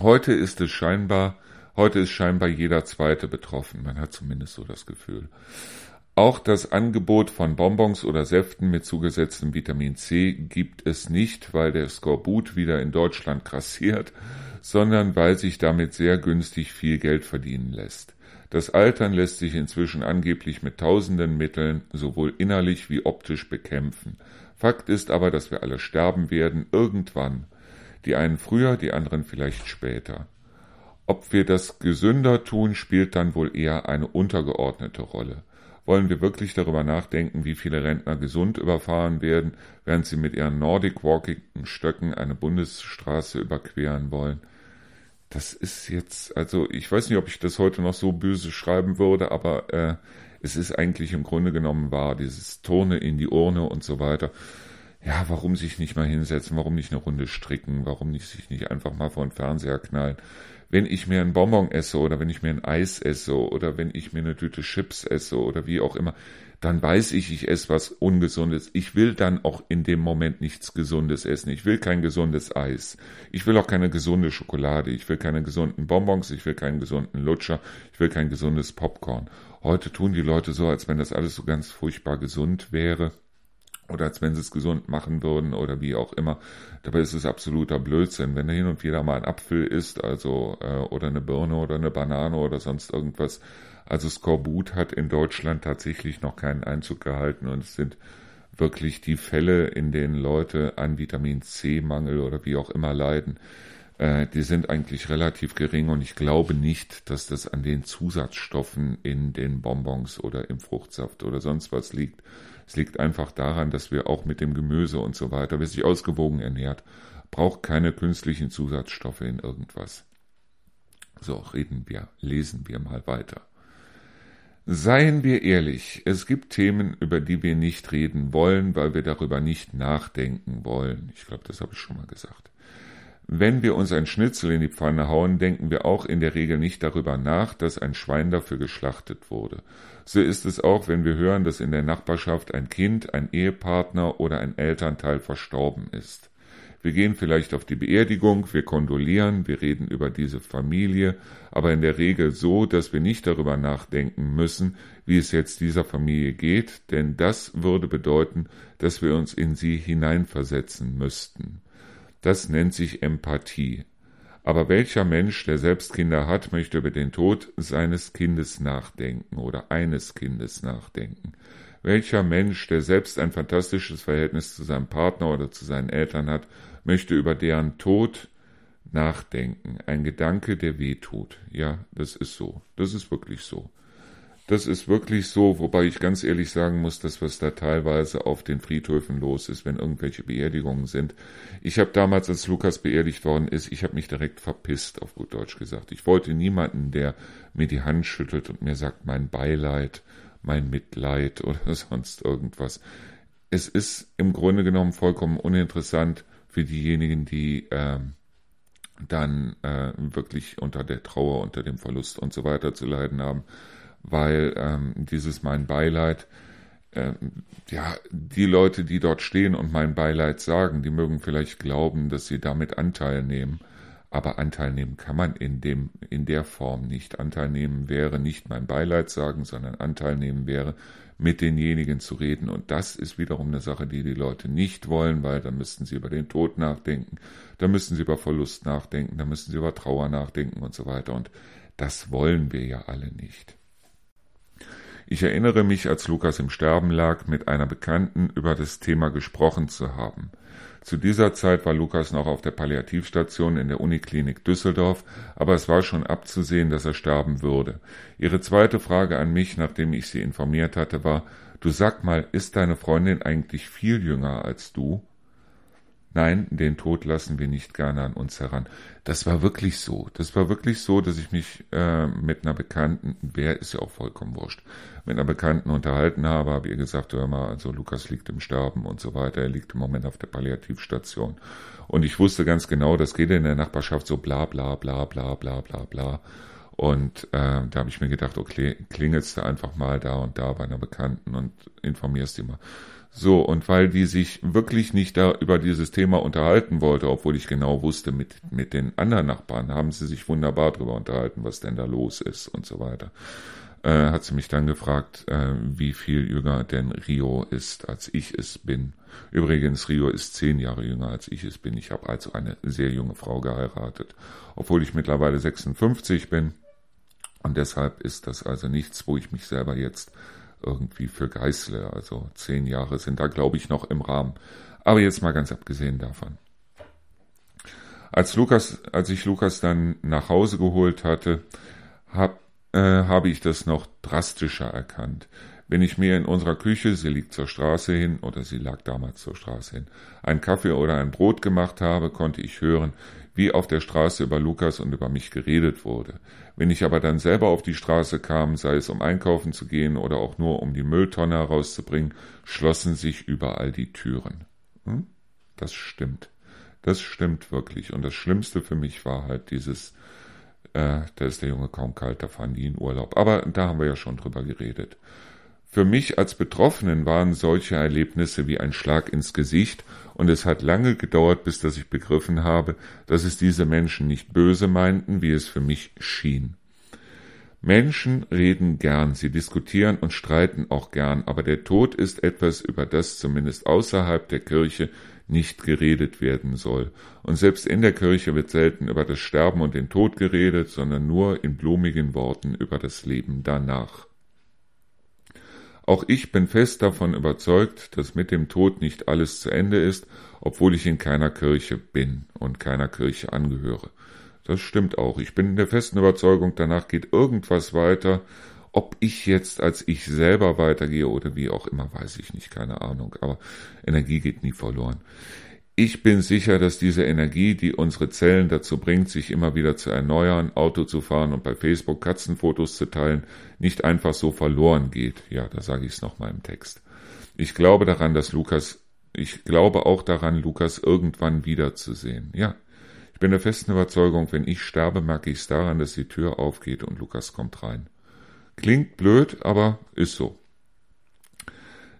heute ist es scheinbar, heute ist scheinbar jeder Zweite betroffen. Man hat zumindest so das Gefühl. Auch das Angebot von Bonbons oder Säften mit zugesetztem Vitamin C gibt es nicht, weil der Skorbut wieder in Deutschland grassiert, sondern weil sich damit sehr günstig viel Geld verdienen lässt. Das Altern lässt sich inzwischen angeblich mit tausenden Mitteln sowohl innerlich wie optisch bekämpfen. Fakt ist aber, dass wir alle sterben werden, irgendwann. Die einen früher, die anderen vielleicht später. Ob wir das gesünder tun, spielt dann wohl eher eine untergeordnete Rolle. Wollen wir wirklich darüber nachdenken, wie viele Rentner gesund überfahren werden, während sie mit ihren Nordic Walking Stöcken eine Bundesstraße überqueren wollen? Das ist jetzt, also ich weiß nicht, ob ich das heute noch so böse schreiben würde, aber äh, es ist eigentlich im Grunde genommen wahr, dieses Turne in die Urne und so weiter. Ja, warum sich nicht mal hinsetzen, warum nicht eine Runde stricken, warum nicht sich nicht einfach mal vor den Fernseher knallen? wenn ich mir einen Bonbon esse oder wenn ich mir ein Eis esse oder wenn ich mir eine Tüte Chips esse oder wie auch immer, dann weiß ich, ich esse was Ungesundes. Ich will dann auch in dem Moment nichts Gesundes essen. Ich will kein gesundes Eis. Ich will auch keine gesunde Schokolade. Ich will keine gesunden Bonbons. Ich will keinen gesunden Lutscher. Ich will kein gesundes Popcorn. Heute tun die Leute so, als wenn das alles so ganz furchtbar gesund wäre oder als wenn sie es gesund machen würden oder wie auch immer. Dabei ist es absoluter Blödsinn. Wenn du hin und wieder mal ein Apfel isst, also äh, oder eine Birne oder eine Banane oder sonst irgendwas, also Skorbut hat in Deutschland tatsächlich noch keinen Einzug gehalten und es sind wirklich die Fälle, in denen Leute an Vitamin C-Mangel oder wie auch immer leiden, äh, die sind eigentlich relativ gering und ich glaube nicht, dass das an den Zusatzstoffen in den Bonbons oder im Fruchtsaft oder sonst was liegt, es liegt einfach daran, dass wir auch mit dem Gemüse und so weiter, wer sich ausgewogen ernährt, braucht keine künstlichen Zusatzstoffe in irgendwas. So, reden wir, lesen wir mal weiter. Seien wir ehrlich, es gibt Themen, über die wir nicht reden wollen, weil wir darüber nicht nachdenken wollen. Ich glaube, das habe ich schon mal gesagt. Wenn wir uns ein Schnitzel in die Pfanne hauen, denken wir auch in der Regel nicht darüber nach, dass ein Schwein dafür geschlachtet wurde. So ist es auch, wenn wir hören, dass in der Nachbarschaft ein Kind, ein Ehepartner oder ein Elternteil verstorben ist. Wir gehen vielleicht auf die Beerdigung, wir kondolieren, wir reden über diese Familie, aber in der Regel so, dass wir nicht darüber nachdenken müssen, wie es jetzt dieser Familie geht, denn das würde bedeuten, dass wir uns in sie hineinversetzen müssten. Das nennt sich Empathie. Aber welcher Mensch, der selbst Kinder hat, möchte über den Tod seines Kindes nachdenken oder eines Kindes nachdenken? Welcher Mensch, der selbst ein fantastisches Verhältnis zu seinem Partner oder zu seinen Eltern hat, möchte über deren Tod nachdenken? Ein Gedanke, der weh tut. Ja, das ist so. Das ist wirklich so. Das ist wirklich so, wobei ich ganz ehrlich sagen muss, dass was da teilweise auf den Friedhöfen los ist, wenn irgendwelche Beerdigungen sind. Ich habe damals, als Lukas beerdigt worden ist, ich habe mich direkt verpisst, auf gut Deutsch gesagt. Ich wollte niemanden, der mir die Hand schüttelt und mir sagt, mein Beileid, mein Mitleid oder sonst irgendwas. Es ist im Grunde genommen vollkommen uninteressant für diejenigen, die äh, dann äh, wirklich unter der Trauer, unter dem Verlust und so weiter zu leiden haben weil ähm, dieses mein Beileid, äh, ja, die Leute, die dort stehen und mein Beileid sagen, die mögen vielleicht glauben, dass sie damit Anteil nehmen. Aber Anteil nehmen kann man in dem, in der Form nicht. Anteil nehmen wäre nicht mein Beileid sagen, sondern Anteil nehmen wäre, mit denjenigen zu reden. Und das ist wiederum eine Sache, die die Leute nicht wollen, weil da müssten sie über den Tod nachdenken, da müssten sie über Verlust nachdenken, da müssten sie über Trauer nachdenken und so weiter. Und das wollen wir ja alle nicht. Ich erinnere mich, als Lukas im Sterben lag, mit einer Bekannten über das Thema gesprochen zu haben. Zu dieser Zeit war Lukas noch auf der Palliativstation in der Uniklinik Düsseldorf, aber es war schon abzusehen, dass er sterben würde. Ihre zweite Frage an mich, nachdem ich sie informiert hatte, war, du sag mal, ist deine Freundin eigentlich viel jünger als du? Nein, den Tod lassen wir nicht gerne an uns heran. Das war wirklich so. Das war wirklich so, dass ich mich äh, mit einer Bekannten, wer ist ja auch vollkommen wurscht, mit einer Bekannten unterhalten habe, habe ihr gesagt, hör mal, also Lukas liegt im Sterben und so weiter, er liegt im Moment auf der Palliativstation. Und ich wusste ganz genau, das geht in der Nachbarschaft so bla bla bla bla bla bla bla. Und äh, da habe ich mir gedacht, okay, klingelst du einfach mal da und da bei einer Bekannten und informierst die mal. So, und weil die sich wirklich nicht da über dieses Thema unterhalten wollte, obwohl ich genau wusste, mit, mit den anderen Nachbarn haben sie sich wunderbar darüber unterhalten, was denn da los ist und so weiter, äh, hat sie mich dann gefragt, äh, wie viel jünger denn Rio ist, als ich es bin. Übrigens, Rio ist zehn Jahre jünger, als ich es bin. Ich habe also eine sehr junge Frau geheiratet, obwohl ich mittlerweile 56 bin. Und deshalb ist das also nichts, wo ich mich selber jetzt irgendwie für Geißle. Also zehn Jahre sind da, glaube ich, noch im Rahmen. Aber jetzt mal ganz abgesehen davon. Als Lukas, als ich Lukas dann nach Hause geholt hatte, hab, äh, habe ich das noch drastischer erkannt. Wenn ich mir in unserer Küche, sie liegt zur Straße hin, oder sie lag damals zur Straße hin, einen Kaffee oder ein Brot gemacht habe, konnte ich hören, wie auf der Straße über Lukas und über mich geredet wurde. Wenn ich aber dann selber auf die Straße kam, sei es um einkaufen zu gehen oder auch nur um die Mülltonne herauszubringen, schlossen sich überall die Türen. Hm? Das stimmt. Das stimmt wirklich. Und das Schlimmste für mich war halt dieses, äh, da ist der Junge kaum kalt, da fahren die in Urlaub. Aber da haben wir ja schon drüber geredet. Für mich als Betroffenen waren solche Erlebnisse wie ein Schlag ins Gesicht und es hat lange gedauert, bis dass ich begriffen habe, dass es diese Menschen nicht böse meinten, wie es für mich schien. Menschen reden gern, sie diskutieren und streiten auch gern, aber der Tod ist etwas, über das zumindest außerhalb der Kirche nicht geredet werden soll. Und selbst in der Kirche wird selten über das Sterben und den Tod geredet, sondern nur in blumigen Worten über das Leben danach. Auch ich bin fest davon überzeugt, dass mit dem Tod nicht alles zu Ende ist, obwohl ich in keiner Kirche bin und keiner Kirche angehöre. Das stimmt auch. Ich bin in der festen Überzeugung, danach geht irgendwas weiter. Ob ich jetzt als ich selber weitergehe oder wie auch immer, weiß ich nicht, keine Ahnung. Aber Energie geht nie verloren. Ich bin sicher, dass diese Energie, die unsere Zellen dazu bringt, sich immer wieder zu erneuern, Auto zu fahren und bei Facebook Katzenfotos zu teilen, nicht einfach so verloren geht. Ja, da sage ich es nochmal im Text. Ich glaube daran, dass Lukas, ich glaube auch daran, Lukas irgendwann wiederzusehen. Ja, ich bin der festen Überzeugung, wenn ich sterbe, merke ich es daran, dass die Tür aufgeht und Lukas kommt rein. Klingt blöd, aber ist so.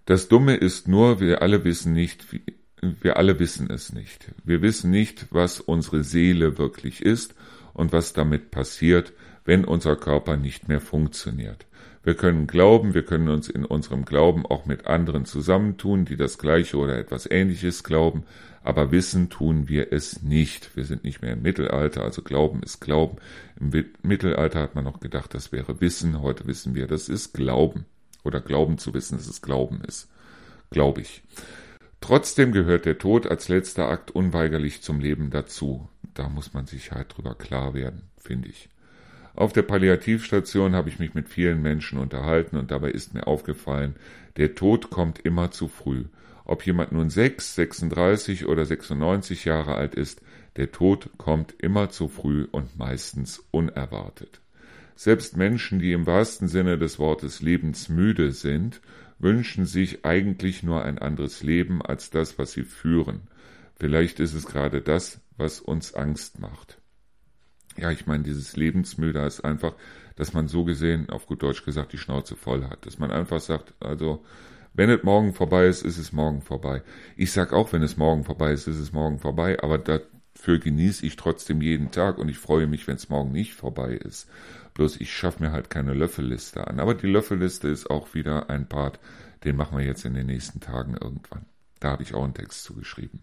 Das Dumme ist nur, wir alle wissen nicht, wie, wir alle wissen es nicht. Wir wissen nicht, was unsere Seele wirklich ist und was damit passiert, wenn unser Körper nicht mehr funktioniert. Wir können glauben, wir können uns in unserem Glauben auch mit anderen zusammentun, die das Gleiche oder etwas Ähnliches glauben, aber wissen tun wir es nicht. Wir sind nicht mehr im Mittelalter, also Glauben ist Glauben. Im Mittelalter hat man noch gedacht, das wäre Wissen, heute wissen wir, das ist Glauben. Oder Glauben zu wissen, dass es Glauben ist. Glaube ich. Trotzdem gehört der Tod als letzter Akt unweigerlich zum Leben dazu. Da muss man sich halt drüber klar werden, finde ich. Auf der Palliativstation habe ich mich mit vielen Menschen unterhalten und dabei ist mir aufgefallen, der Tod kommt immer zu früh. Ob jemand nun 6, 36 oder 96 Jahre alt ist, der Tod kommt immer zu früh und meistens unerwartet. Selbst Menschen, die im wahrsten Sinne des Wortes lebensmüde sind, wünschen sich eigentlich nur ein anderes Leben als das, was sie führen. Vielleicht ist es gerade das, was uns Angst macht. Ja, ich meine, dieses Lebensmüde ist einfach, dass man so gesehen, auf gut Deutsch gesagt, die Schnauze voll hat. Dass man einfach sagt, also, wenn es morgen vorbei ist, ist es morgen vorbei. Ich sag auch, wenn es morgen vorbei ist, ist es morgen vorbei, aber dafür genieße ich trotzdem jeden Tag und ich freue mich, wenn es morgen nicht vorbei ist. Bloß ich schaffe mir halt keine Löffelliste an. Aber die Löffelliste ist auch wieder ein Part, den machen wir jetzt in den nächsten Tagen irgendwann. Da habe ich auch einen Text zugeschrieben.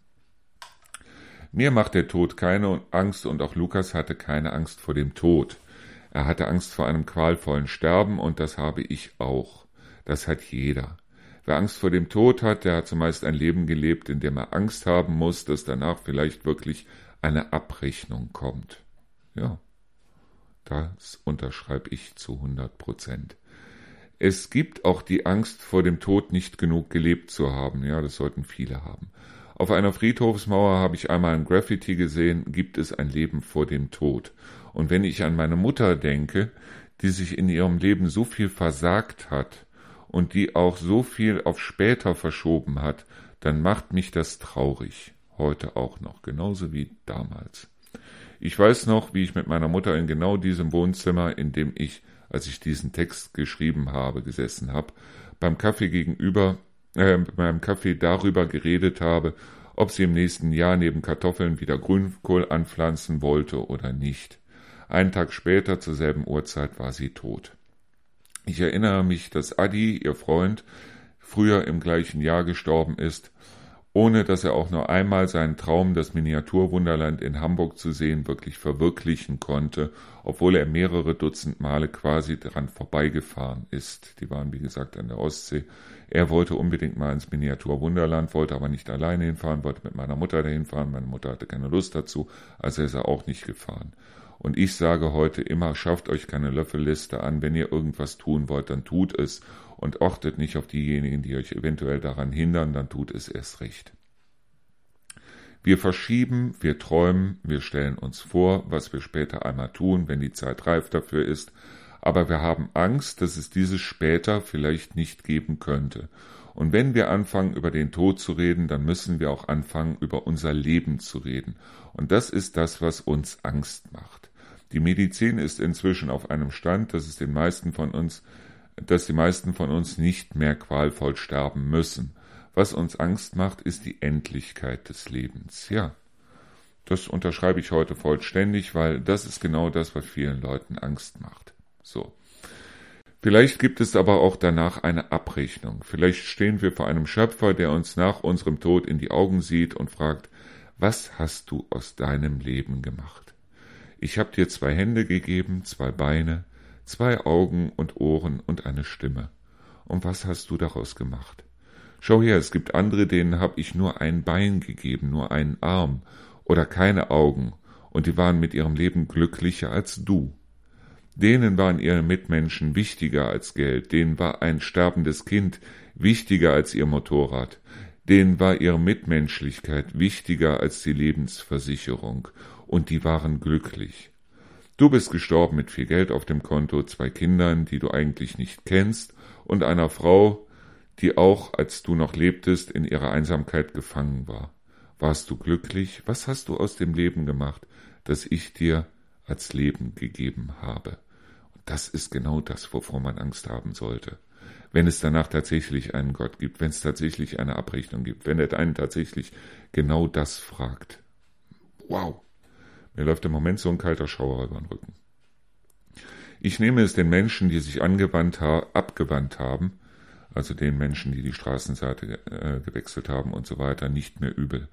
Mir macht der Tod keine Angst und auch Lukas hatte keine Angst vor dem Tod. Er hatte Angst vor einem qualvollen Sterben und das habe ich auch. Das hat jeder. Wer Angst vor dem Tod hat, der hat zumeist ein Leben gelebt, in dem er Angst haben muss, dass danach vielleicht wirklich eine Abrechnung kommt. Ja, das unterschreibe ich zu 100 Prozent. Es gibt auch die Angst vor dem Tod nicht genug gelebt zu haben. Ja, das sollten viele haben. Auf einer Friedhofsmauer habe ich einmal ein Graffiti gesehen, gibt es ein Leben vor dem Tod. Und wenn ich an meine Mutter denke, die sich in ihrem Leben so viel versagt hat und die auch so viel auf später verschoben hat, dann macht mich das traurig. Heute auch noch, genauso wie damals. Ich weiß noch, wie ich mit meiner Mutter in genau diesem Wohnzimmer, in dem ich, als ich diesen Text geschrieben habe, gesessen habe, beim Kaffee gegenüber, äh, beim Kaffee darüber geredet habe, ob sie im nächsten Jahr neben Kartoffeln wieder Grünkohl anpflanzen wollte oder nicht. Einen Tag später zur selben Uhrzeit war sie tot. Ich erinnere mich, dass Adi, ihr Freund, früher im gleichen Jahr gestorben ist ohne dass er auch nur einmal seinen Traum, das Miniaturwunderland in Hamburg zu sehen, wirklich verwirklichen konnte, obwohl er mehrere Dutzend Male quasi daran vorbeigefahren ist. Die waren, wie gesagt, an der Ostsee. Er wollte unbedingt mal ins Miniaturwunderland, wollte aber nicht alleine hinfahren, wollte mit meiner Mutter dahin fahren. Meine Mutter hatte keine Lust dazu, also ist er auch nicht gefahren. Und ich sage heute immer, schafft euch keine Löffelliste an. Wenn ihr irgendwas tun wollt, dann tut es und achtet nicht auf diejenigen, die euch eventuell daran hindern, dann tut es erst recht. Wir verschieben, wir träumen, wir stellen uns vor, was wir später einmal tun, wenn die Zeit reif dafür ist, aber wir haben Angst, dass es dieses später vielleicht nicht geben könnte. Und wenn wir anfangen, über den Tod zu reden, dann müssen wir auch anfangen, über unser Leben zu reden. Und das ist das, was uns Angst macht. Die Medizin ist inzwischen auf einem Stand, dass es den meisten von uns dass die meisten von uns nicht mehr qualvoll sterben müssen. Was uns Angst macht, ist die Endlichkeit des Lebens. Ja, das unterschreibe ich heute vollständig, weil das ist genau das, was vielen Leuten Angst macht. So. Vielleicht gibt es aber auch danach eine Abrechnung. Vielleicht stehen wir vor einem Schöpfer, der uns nach unserem Tod in die Augen sieht und fragt, was hast du aus deinem Leben gemacht? Ich habe dir zwei Hände gegeben, zwei Beine, zwei Augen und Ohren und eine Stimme. Und was hast du daraus gemacht? Schau her, es gibt andere, denen hab ich nur ein Bein gegeben, nur einen Arm oder keine Augen, und die waren mit ihrem Leben glücklicher als du. Denen waren ihre Mitmenschen wichtiger als Geld, denen war ein sterbendes Kind wichtiger als ihr Motorrad, denen war ihre Mitmenschlichkeit wichtiger als die Lebensversicherung, und die waren glücklich. Du bist gestorben mit viel Geld auf dem Konto, zwei Kindern, die du eigentlich nicht kennst, und einer Frau, die auch, als du noch lebtest, in ihrer Einsamkeit gefangen war. Warst du glücklich? Was hast du aus dem Leben gemacht, das ich dir als Leben gegeben habe? Und das ist genau das, wovor man Angst haben sollte. Wenn es danach tatsächlich einen Gott gibt, wenn es tatsächlich eine Abrechnung gibt, wenn er einen tatsächlich genau das fragt. Wow. Mir läuft im Moment so ein kalter Schauer über den Rücken. Ich nehme es den Menschen, die sich angewandt ha abgewandt haben, also den Menschen, die die Straßenseite äh, gewechselt haben und so weiter, nicht mehr übel.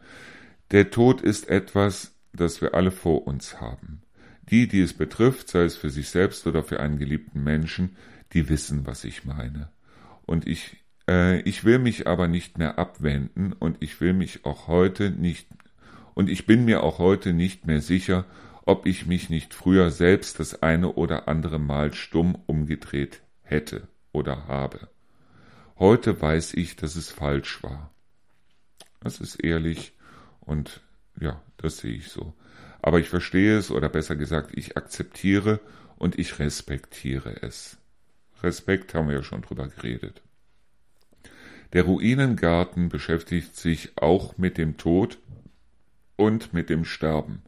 Der Tod ist etwas, das wir alle vor uns haben. Die, die es betrifft, sei es für sich selbst oder für einen geliebten Menschen, die wissen, was ich meine. Und ich, äh, ich will mich aber nicht mehr abwenden und ich will mich auch heute nicht und ich bin mir auch heute nicht mehr sicher, ob ich mich nicht früher selbst das eine oder andere Mal stumm umgedreht hätte oder habe. Heute weiß ich, dass es falsch war. Das ist ehrlich und ja, das sehe ich so. Aber ich verstehe es oder besser gesagt, ich akzeptiere und ich respektiere es. Respekt haben wir ja schon drüber geredet. Der Ruinengarten beschäftigt sich auch mit dem Tod und mit dem Sterben.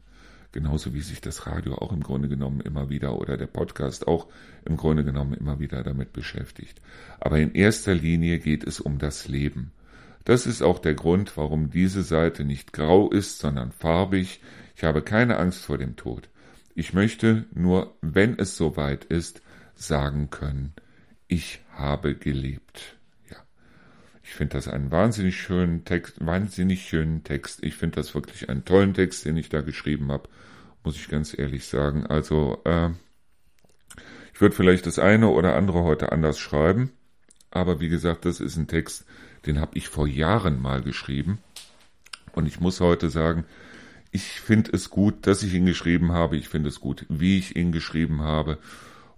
Genauso wie sich das Radio auch im Grunde genommen immer wieder oder der Podcast auch im Grunde genommen immer wieder damit beschäftigt. Aber in erster Linie geht es um das Leben. Das ist auch der Grund, warum diese Seite nicht grau ist, sondern farbig. Ich habe keine Angst vor dem Tod. Ich möchte nur, wenn es soweit ist, sagen können, ich habe gelebt. Ich finde das einen wahnsinnig schönen Text, wahnsinnig schönen Text. Ich finde das wirklich einen tollen Text, den ich da geschrieben habe, muss ich ganz ehrlich sagen. Also, äh, ich würde vielleicht das eine oder andere heute anders schreiben, aber wie gesagt, das ist ein Text, den habe ich vor Jahren mal geschrieben. Und ich muss heute sagen, ich finde es gut, dass ich ihn geschrieben habe. Ich finde es gut, wie ich ihn geschrieben habe.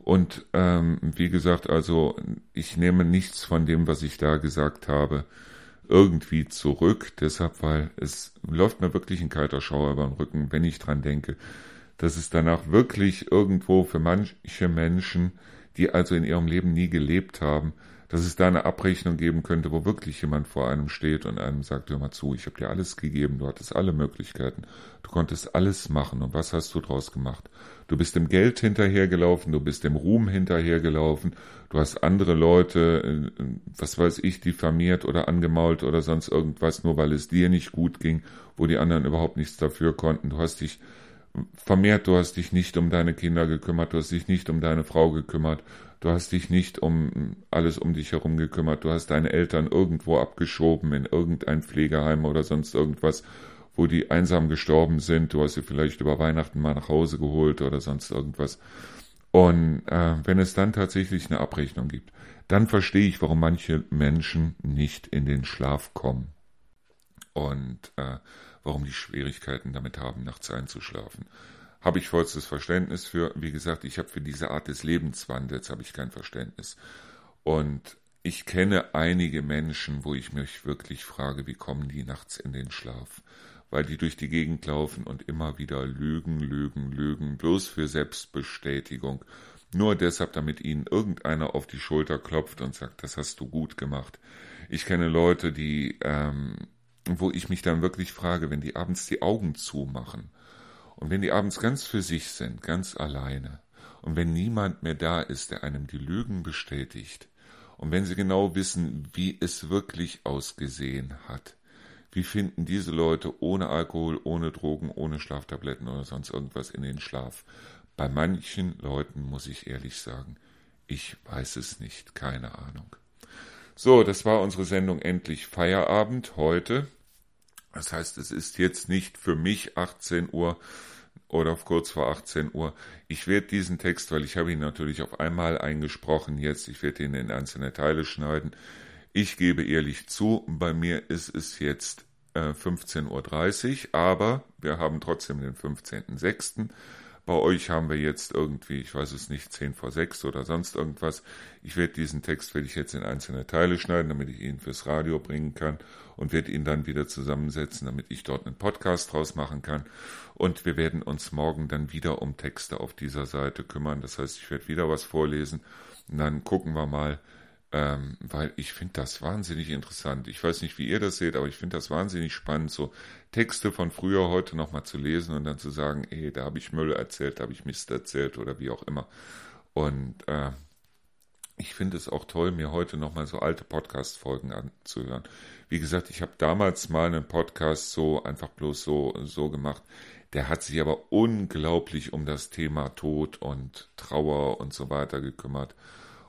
Und ähm, wie gesagt, also ich nehme nichts von dem, was ich da gesagt habe, irgendwie zurück. Deshalb, weil es läuft mir wirklich ein kalter Schauer über den Rücken, wenn ich dran denke, dass es danach wirklich irgendwo für manche Menschen, die also in ihrem Leben nie gelebt haben, dass es da eine Abrechnung geben könnte, wo wirklich jemand vor einem steht und einem sagt, hör mal zu, ich habe dir alles gegeben, du hattest alle Möglichkeiten, du konntest alles machen und was hast du draus gemacht? Du bist dem Geld hinterhergelaufen, du bist dem Ruhm hinterhergelaufen, du hast andere Leute, äh, was weiß ich, diffamiert oder angemault oder sonst irgendwas, nur weil es dir nicht gut ging, wo die anderen überhaupt nichts dafür konnten. Du hast dich vermehrt, du hast dich nicht um deine Kinder gekümmert, du hast dich nicht um deine Frau gekümmert, Du hast dich nicht um alles um dich herum gekümmert. Du hast deine Eltern irgendwo abgeschoben in irgendein Pflegeheim oder sonst irgendwas, wo die einsam gestorben sind. Du hast sie vielleicht über Weihnachten mal nach Hause geholt oder sonst irgendwas. Und äh, wenn es dann tatsächlich eine Abrechnung gibt, dann verstehe ich, warum manche Menschen nicht in den Schlaf kommen und äh, warum die Schwierigkeiten damit haben, nachts einzuschlafen habe ich vollstes Verständnis für. Wie gesagt, ich habe für diese Art des Lebenswandels habe ich kein Verständnis. Und ich kenne einige Menschen, wo ich mich wirklich frage, wie kommen die nachts in den Schlaf? Weil die durch die Gegend laufen und immer wieder lügen, lügen, lügen, bloß für Selbstbestätigung. Nur deshalb, damit ihnen irgendeiner auf die Schulter klopft und sagt, das hast du gut gemacht. Ich kenne Leute, die, ähm, wo ich mich dann wirklich frage, wenn die abends die Augen zumachen und wenn die abends ganz für sich sind, ganz alleine, und wenn niemand mehr da ist, der einem die Lügen bestätigt, und wenn sie genau wissen, wie es wirklich ausgesehen hat, wie finden diese Leute ohne Alkohol, ohne Drogen, ohne Schlaftabletten oder sonst irgendwas in den Schlaf? Bei manchen Leuten muss ich ehrlich sagen, ich weiß es nicht, keine Ahnung. So, das war unsere Sendung Endlich Feierabend heute. Das heißt, es ist jetzt nicht für mich 18 Uhr, oder auf kurz vor 18 Uhr. Ich werde diesen Text, weil ich habe ihn natürlich auf einmal eingesprochen jetzt, ich werde ihn in einzelne Teile schneiden. Ich gebe ehrlich zu, bei mir ist es jetzt äh, 15.30 Uhr, aber wir haben trotzdem den 15.06. Bei euch haben wir jetzt irgendwie, ich weiß es nicht, 10 vor 6 oder sonst irgendwas. Ich werde diesen Text, werde ich jetzt in einzelne Teile schneiden, damit ich ihn fürs Radio bringen kann und werde ihn dann wieder zusammensetzen, damit ich dort einen Podcast draus machen kann. Und wir werden uns morgen dann wieder um Texte auf dieser Seite kümmern. Das heißt, ich werde wieder was vorlesen und dann gucken wir mal, ähm, weil ich finde das wahnsinnig interessant. Ich weiß nicht, wie ihr das seht, aber ich finde das wahnsinnig spannend, so Texte von früher heute nochmal zu lesen und dann zu sagen, ey, da habe ich Müll erzählt, da habe ich Mist erzählt oder wie auch immer. Und äh, ich finde es auch toll, mir heute nochmal so alte Podcast-Folgen anzuhören. Wie gesagt, ich habe damals mal einen Podcast so einfach bloß so, so gemacht. Der hat sich aber unglaublich um das Thema Tod und Trauer und so weiter gekümmert.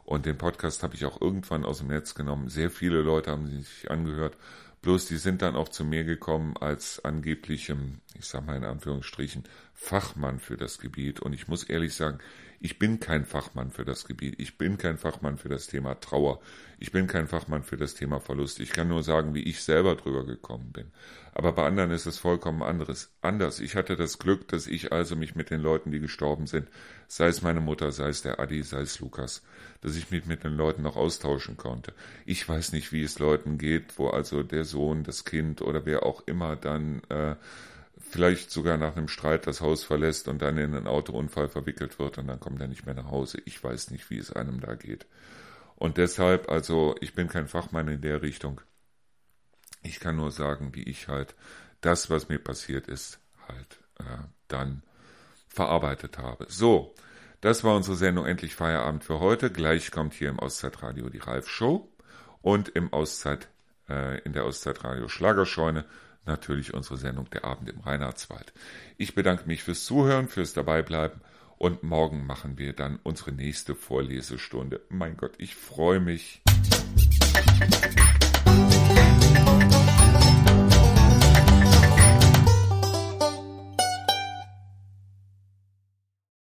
Und den Podcast habe ich auch irgendwann aus dem Netz genommen. Sehr viele Leute haben sich angehört. Bloß die sind dann auch zu mir gekommen als angeblichem, ich sag mal in Anführungsstrichen, Fachmann für das Gebiet. Und ich muss ehrlich sagen, ich bin kein Fachmann für das Gebiet. Ich bin kein Fachmann für das Thema Trauer. Ich bin kein Fachmann für das Thema Verlust. Ich kann nur sagen, wie ich selber drüber gekommen bin. Aber bei anderen ist es vollkommen anderes. Anders. Ich hatte das Glück, dass ich also mich mit den Leuten, die gestorben sind, sei es meine Mutter, sei es der Adi, sei es Lukas, dass ich mich mit den Leuten noch austauschen konnte. Ich weiß nicht, wie es Leuten geht, wo also der Sohn, das Kind oder wer auch immer dann äh, vielleicht sogar nach einem Streit das Haus verlässt und dann in einen Autounfall verwickelt wird und dann kommt er nicht mehr nach Hause. Ich weiß nicht, wie es einem da geht. Und deshalb, also ich bin kein Fachmann in der Richtung. Ich kann nur sagen, wie ich halt das, was mir passiert ist, halt äh, dann verarbeitet habe. So, das war unsere Sendung Endlich Feierabend für heute. Gleich kommt hier im Auszeitradio die Ralf Show und im Auszeit, äh, in der Auszeitradio Schlagerscheune natürlich unsere Sendung Der Abend im Reinhardswald. Ich bedanke mich fürs Zuhören, fürs Dabeibleiben und morgen machen wir dann unsere nächste Vorlesestunde. Mein Gott, ich freue mich.